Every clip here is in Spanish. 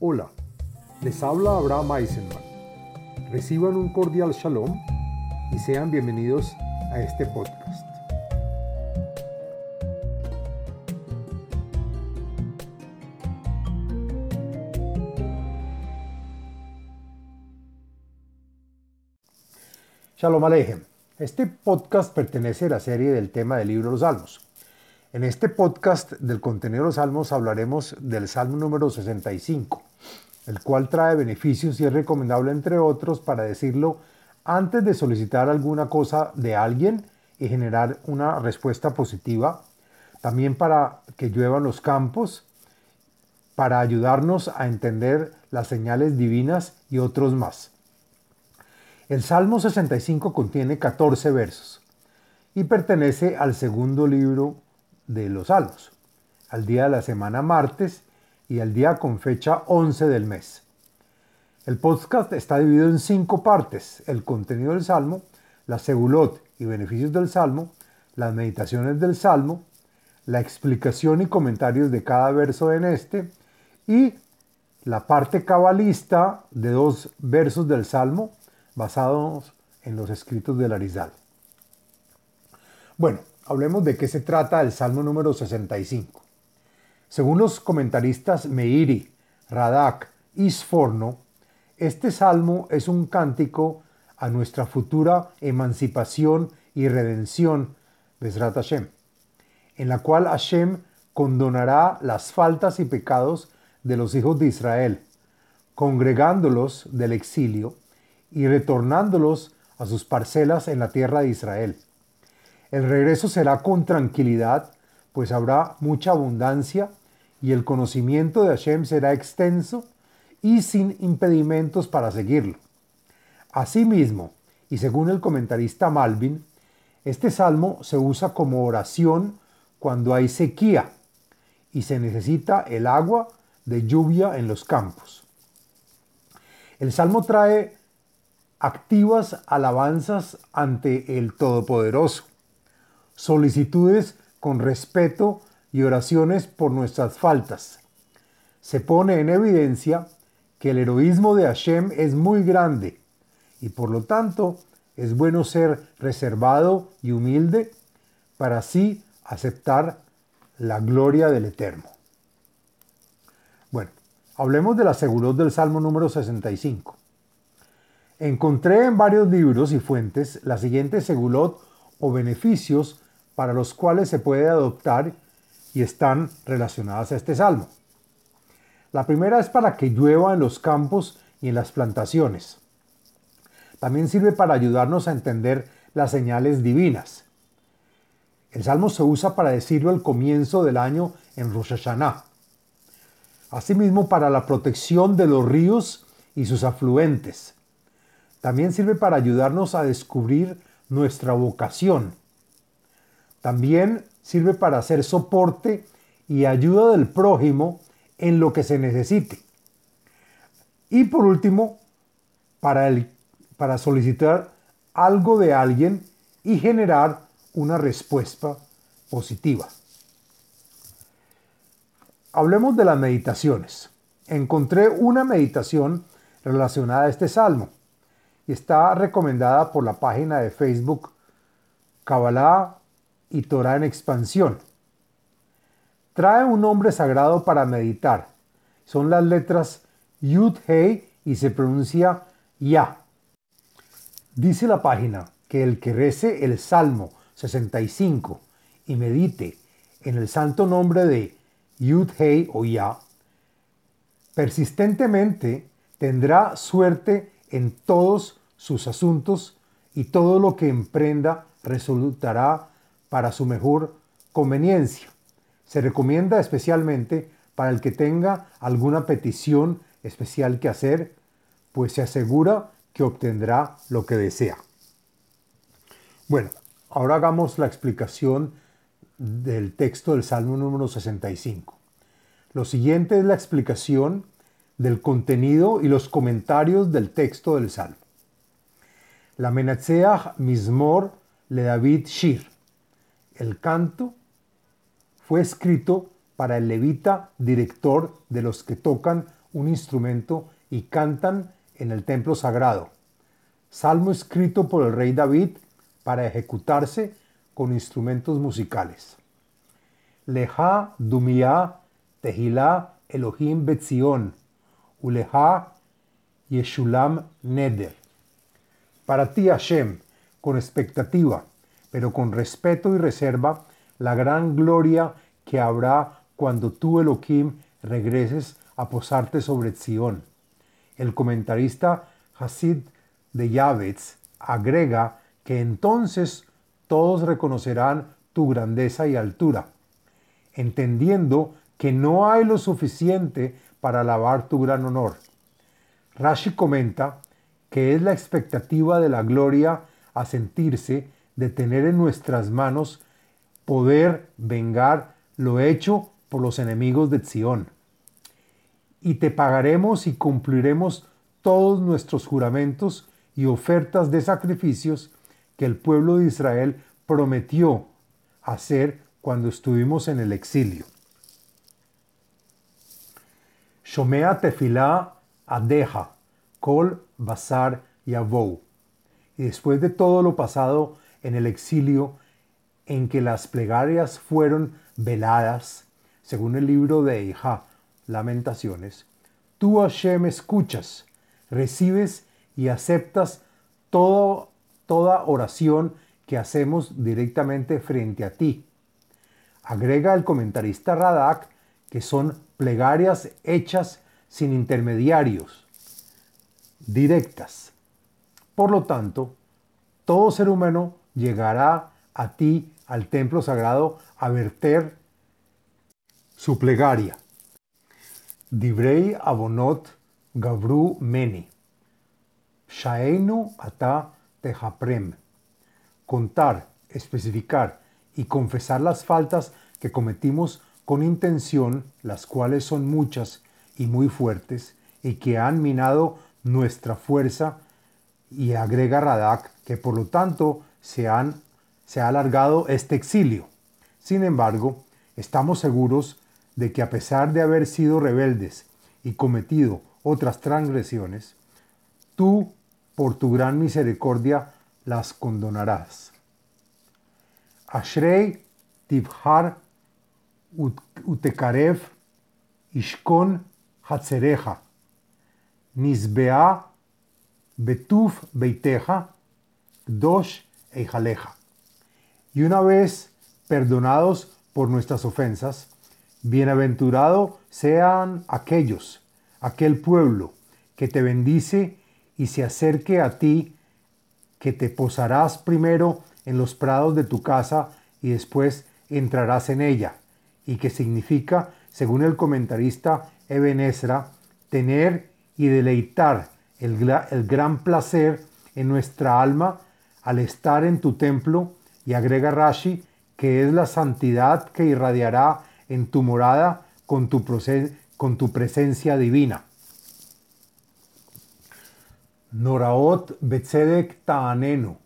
Hola, les habla Abraham Eisenman. Reciban un cordial shalom y sean bienvenidos a este podcast. Shalom Alejem. Este podcast pertenece a la serie del tema del libro de los Salmos. En este podcast del contenido de los Salmos hablaremos del Salmo número 65, el cual trae beneficios y es recomendable, entre otros, para decirlo antes de solicitar alguna cosa de alguien y generar una respuesta positiva, también para que lluevan los campos, para ayudarnos a entender las señales divinas y otros más. El Salmo 65 contiene 14 versos y pertenece al segundo libro de los Salmos, al día de la semana martes y al día con fecha 11 del mes. El podcast está dividido en cinco partes, el contenido del Salmo, la segulot y beneficios del Salmo, las meditaciones del Salmo, la explicación y comentarios de cada verso en este y la parte cabalista de dos versos del Salmo basados en los escritos del Arizal. Bueno, hablemos de qué se trata el Salmo número 65. Según los comentaristas Meiri, Radak y Sforno, este salmo es un cántico a nuestra futura emancipación y redención, Besrat Hashem, en la cual Hashem condonará las faltas y pecados de los hijos de Israel, congregándolos del exilio y retornándolos a sus parcelas en la tierra de Israel. El regreso será con tranquilidad, pues habrá mucha abundancia y el conocimiento de Hashem será extenso y sin impedimentos para seguirlo. Asimismo, y según el comentarista Malvin, este salmo se usa como oración cuando hay sequía y se necesita el agua de lluvia en los campos. El salmo trae activas alabanzas ante el Todopoderoso, solicitudes con respeto y oraciones por nuestras faltas. Se pone en evidencia que el heroísmo de Hashem es muy grande y por lo tanto es bueno ser reservado y humilde para así aceptar la gloria del Eterno. Bueno, hablemos de la seguridad del Salmo número 65. Encontré en varios libros y fuentes la siguiente segulot o beneficios para los cuales se puede adoptar y están relacionadas a este salmo. La primera es para que llueva en los campos y en las plantaciones. También sirve para ayudarnos a entender las señales divinas. El salmo se usa para decirlo al comienzo del año en Rosh Hashanah. Asimismo para la protección de los ríos y sus afluentes también sirve para ayudarnos a descubrir nuestra vocación. También sirve para hacer soporte y ayuda del prójimo en lo que se necesite. Y por último, para, el, para solicitar algo de alguien y generar una respuesta positiva. Hablemos de las meditaciones. Encontré una meditación relacionada a este salmo y está recomendada por la página de Facebook Kabbalah y Torah en expansión. Trae un nombre sagrado para meditar. Son las letras Yud Hei y se pronuncia Ya. Dice la página que el que rece el Salmo 65 y medite en el santo nombre de Yud Hei o Ya, persistentemente tendrá suerte en todos sus asuntos y todo lo que emprenda resultará para su mejor conveniencia. Se recomienda especialmente para el que tenga alguna petición especial que hacer, pues se asegura que obtendrá lo que desea. Bueno, ahora hagamos la explicación del texto del Salmo número 65. Lo siguiente es la explicación del contenido y los comentarios del texto del Salmo. La Menatzeach Mismor le David Shir. El canto fue escrito para el levita director de los que tocan un instrumento y cantan en el templo sagrado. Salmo escrito por el rey David para ejecutarse con instrumentos musicales. Leja Dumia Tehilá Elohim Betzion, Uleja Yeshulam Neder. Para ti, Hashem, con expectativa, pero con respeto y reserva, la gran gloria que habrá cuando tú, Elohim, regreses a posarte sobre Zion. El comentarista Hasid de Yavetz agrega que entonces todos reconocerán tu grandeza y altura, entendiendo que no hay lo suficiente para alabar tu gran honor. Rashi comenta que es la expectativa de la gloria a sentirse de tener en nuestras manos poder vengar lo hecho por los enemigos de Sión. Y te pagaremos y cumpliremos todos nuestros juramentos y ofertas de sacrificios que el pueblo de Israel prometió hacer cuando estuvimos en el exilio. Shomea tefilá adeja, kol basar yavou. Y después de todo lo pasado en el exilio, en que las plegarias fueron veladas, según el libro de Eja, Lamentaciones, tú Hashem escuchas, recibes y aceptas toda oración que hacemos directamente frente a ti. Agrega el comentarista Radak que son plegarias hechas sin intermediarios, directas. Por lo tanto, todo ser humano llegará a ti, al templo sagrado, a verter su plegaria. Divrei abonot gavru meni. Shaenu ata tehaprem. Contar, especificar y confesar las faltas que cometimos con intención, las cuales son muchas y muy fuertes, y que han minado nuestra fuerza, y agrega Radak que por lo tanto se, ha alargado este exilio. Sin embargo, estamos seguros de que a pesar de haber sido rebeldes y cometido otras transgresiones, tú, por tu gran misericordia, las condonarás. Ashrei Tibhar utekarev ishkon hatzereja, nisbea betuf beiteja, dosh eijaleja. Y una vez perdonados por nuestras ofensas, bienaventurado sean aquellos, aquel pueblo que te bendice y se acerque a ti, que te posarás primero en los prados de tu casa y después entrarás en ella y que significa, según el comentarista Eben Ezra, tener y deleitar el, el gran placer en nuestra alma al estar en tu templo y agrega Rashi que es la santidad que irradiará en tu morada con tu, con tu presencia divina. Noraot betzedek ta'anenu,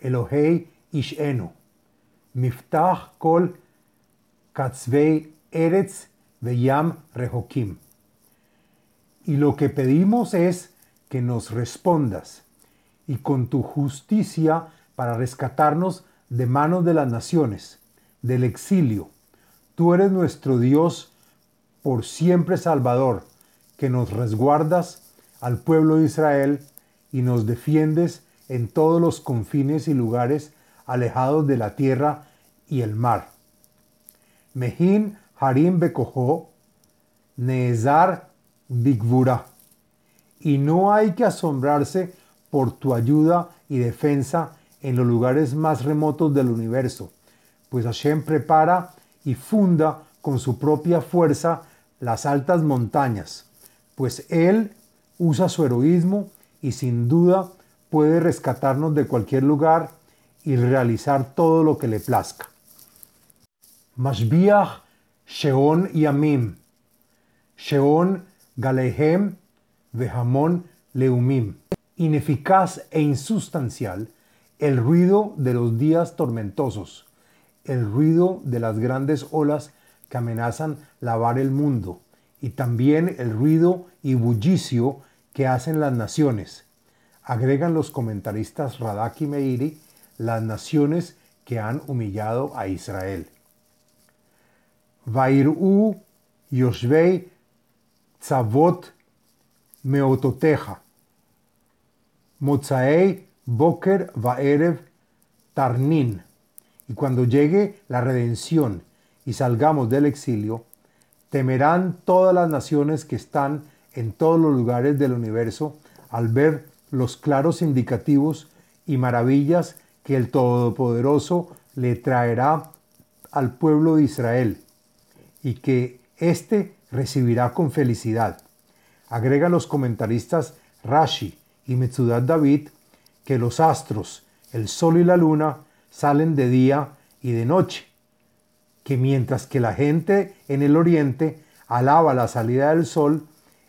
Elohei ishenu, miftach kol Katzvei Eretz Veyam Rehokim. Y lo que pedimos es que nos respondas y con tu justicia para rescatarnos de manos de las naciones, del exilio. Tú eres nuestro Dios por siempre Salvador, que nos resguardas al pueblo de Israel y nos defiendes en todos los confines y lugares alejados de la tierra y el mar. Mehin Harim Bekoho, Nezar Bigvura. Y no hay que asombrarse por tu ayuda y defensa en los lugares más remotos del universo, pues Hashem prepara y funda con su propia fuerza las altas montañas, pues Él usa su heroísmo y sin duda puede rescatarnos de cualquier lugar y realizar todo lo que le plazca. Mashbiach Sheon Yamim, Sheon Galehem Vehamon Leumim. Ineficaz e insustancial el ruido de los días tormentosos, el ruido de las grandes olas que amenazan lavar el mundo y también el ruido y bullicio que hacen las naciones. Agregan los comentaristas Radak y Meiri las naciones que han humillado a Israel. Vairu Yoshvei Tzavot Meototeja. Mozaei Boker Vaerev Tarnin. Y cuando llegue la redención y salgamos del exilio, temerán todas las naciones que están en todos los lugares del universo al ver los claros indicativos y maravillas que el Todopoderoso le traerá al pueblo de Israel y que éste recibirá con felicidad. Agrega los comentaristas Rashi y Metzudat David que los astros, el sol y la luna salen de día y de noche, que mientras que la gente en el oriente alaba la salida del sol,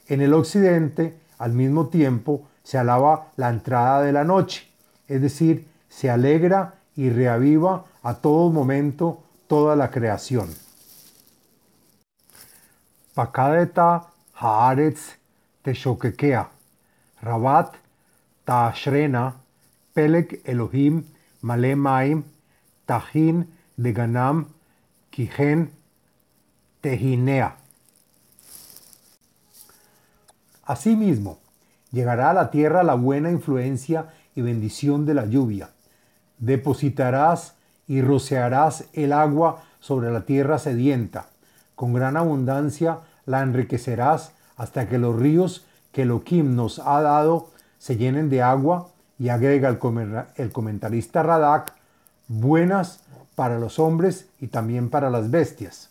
en el occidente al mismo tiempo se alaba la entrada de la noche, es decir, se alegra y reaviva a todo momento toda la creación. Pakadeta haaretz rabat taashrena, pelek Elohim male maim, tahin de ganam, kihen tehinea. Asimismo, llegará a la tierra la buena influencia y bendición de la lluvia. Depositarás y rociarás el agua sobre la tierra sedienta. Con gran abundancia la enriquecerás hasta que los ríos que Elohim nos ha dado se llenen de agua y agrega el, comentarista Radak, buenas para los hombres y también para las bestias.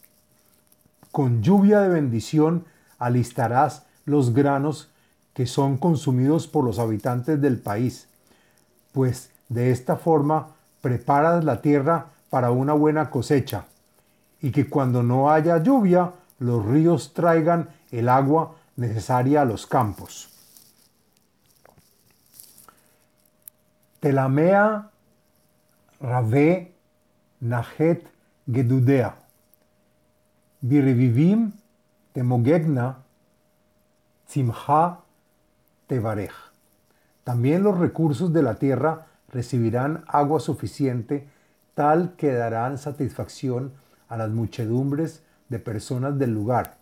Con lluvia de bendición alistarás los granos que son consumidos por los habitantes del país, pues de esta forma preparas la tierra para una buena cosecha, y que cuando no haya lluvia, los ríos traigan el agua necesaria a los campos. Telamea Rave Nahet Gedudea. Birivivim Temogegna Tzimcha Tevarej. También los recursos de la tierra recibirán agua suficiente, tal que darán satisfacción a las muchedumbres de personas del lugar.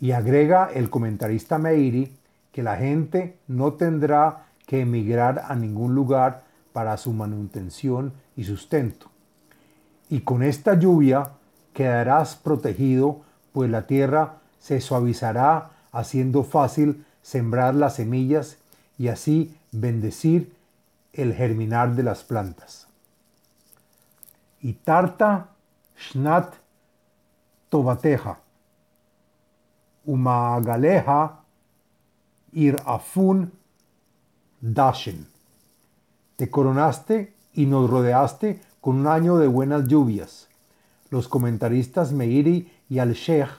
Y agrega el comentarista Meiri que la gente no tendrá que emigrar a ningún lugar para su manutención y sustento. Y con esta lluvia quedarás protegido, pues la tierra se suavizará haciendo fácil sembrar las semillas y así bendecir el germinar de las plantas. Y tarta shnat tobateja, umagaleja ir afun dashen. Te coronaste y nos rodeaste con un año de buenas lluvias. Los comentaristas Meiri y Al-Sheikh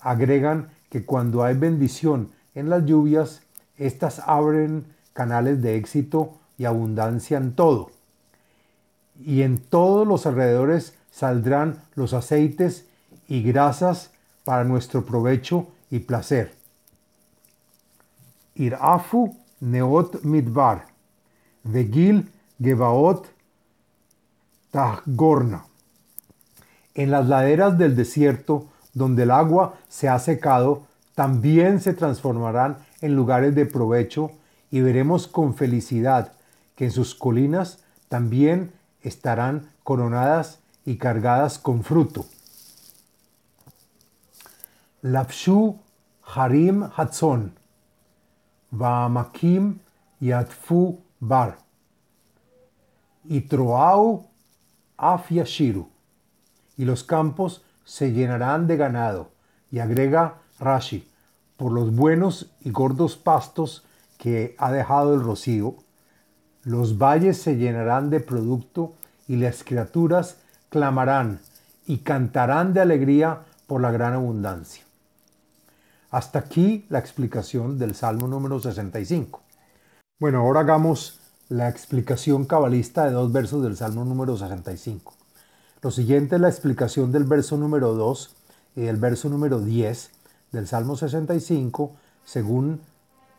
agregan que cuando hay bendición en las lluvias, éstas abren canales de éxito y abundancia en todo. Y en todos los alrededores saldrán los aceites y grasas para nuestro provecho y placer. Irafu neot midbar, vegil gebaot tahgorna. En las laderas del desierto, donde el agua se ha secado, también se transformarán en lugares de provecho y veremos con felicidad que en sus colinas también estarán coronadas y cargadas con fruto. Lapshu Harim Hatzon, Vaamakim Yatfu Bar, Itroau Af Yashiru, y los campos se llenarán de ganado, y agrega Rashi, por los buenos y gordos pastos que ha dejado el rocío, los valles se llenarán de producto y las criaturas clamarán y cantarán de alegría por la gran abundancia. Hasta aquí la explicación del Salmo número 65. Bueno, ahora hagamos la explicación cabalista de dos versos del Salmo número 65. Lo siguiente es la explicación del verso número 2 y del verso número 10 del Salmo 65 según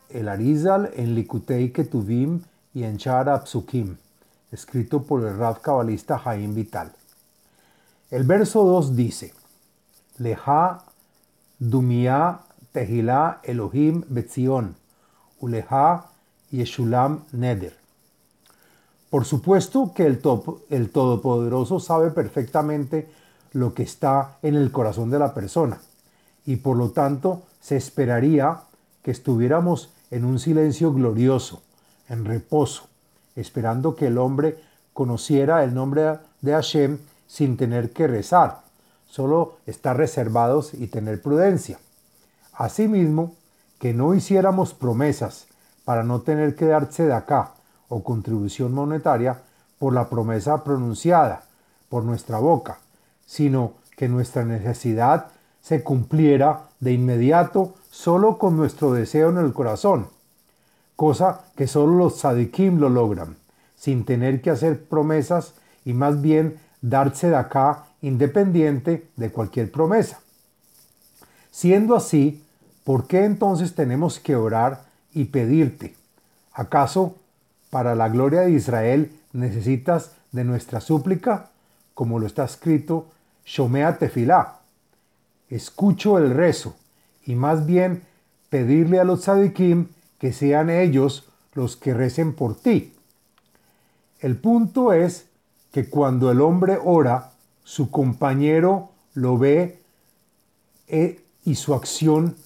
el Arizal en Likutei Ketuvim y en Shara Psukim, escrito por el Rav cabalista Jaim Vital. El verso 2 dice, Leja dumia tehila Elohim betzion, uleja yeshulam neder. Por supuesto que el, el Todopoderoso sabe perfectamente lo que está en el corazón de la persona y por lo tanto se esperaría que estuviéramos en un silencio glorioso, en reposo, esperando que el hombre conociera el nombre de Hashem sin tener que rezar, solo estar reservados y tener prudencia. Asimismo, que no hiciéramos promesas para no tener que de acá o contribución monetaria por la promesa pronunciada por nuestra boca, sino que nuestra necesidad se cumpliera de inmediato solo con nuestro deseo en el corazón, cosa que solo los sadikim lo logran, sin tener que hacer promesas y más bien darse de acá independiente de cualquier promesa. Siendo así, ¿por qué entonces tenemos que orar y pedirte? ¿Acaso para la gloria de Israel necesitas de nuestra súplica? Como lo está escrito, Shomea Tefilá. Escucho el rezo y más bien pedirle a los tzadikim que sean ellos los que recen por ti. El punto es que cuando el hombre ora, su compañero lo ve eh, y su acción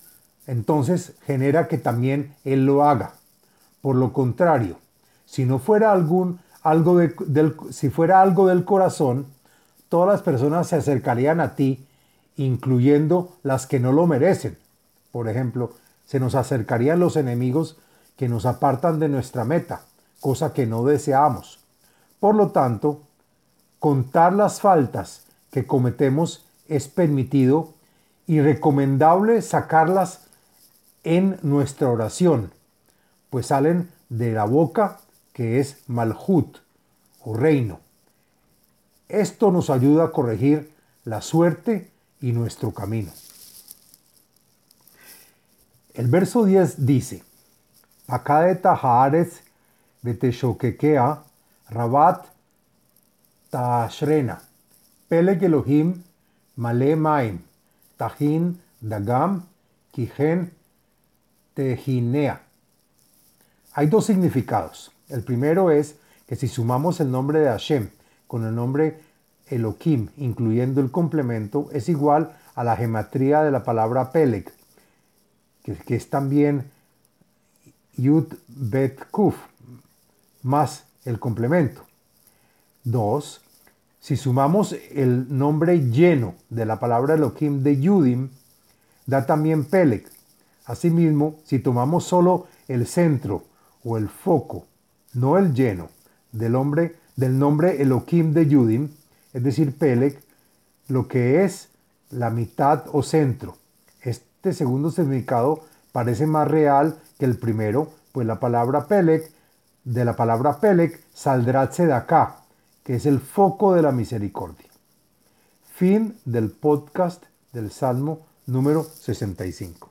entonces genera que también él lo haga. Por lo contrario, si no fuera si fuera algo del corazón, todas las personas se acercarían a ti, incluyendo las que no lo merecen. Por ejemplo, se nos acercarían los enemigos que nos apartan de nuestra meta, cosa que no deseamos. Por lo tanto, contar las faltas que cometemos es permitido y recomendable sacarlas en nuestra oración, pues salen de la boca que es Malhut o reino. Esto nos ayuda a corregir la suerte y nuestro camino. El verso 10 dice, Pakadeta Haaretz beteshokekea rabat tashrena peleg Elohim male maim tahin dagam kihen tehinea. Hay dos significados. El primero es que si sumamos el nombre de Hashem con el nombre Elohim, incluyendo el complemento, es igual a la gematría de la palabra Peleg, que, es también Yud Bet Kuf, más el complemento. Dos, si sumamos el nombre lleno de la palabra Elohim de Yudim, da también Peleg. Asimismo, si tomamos solo el centro o el foco, no el lleno, del, hombre, del nombre Elohim de Yudim, es decir, Peleg, lo que es la mitad o centro. Este segundo significado parece más real que el primero, pues la palabra Peleg, de la palabra Peleg, saldrá acá, que es el foco de la misericordia. Fin del podcast del Salmo número 65.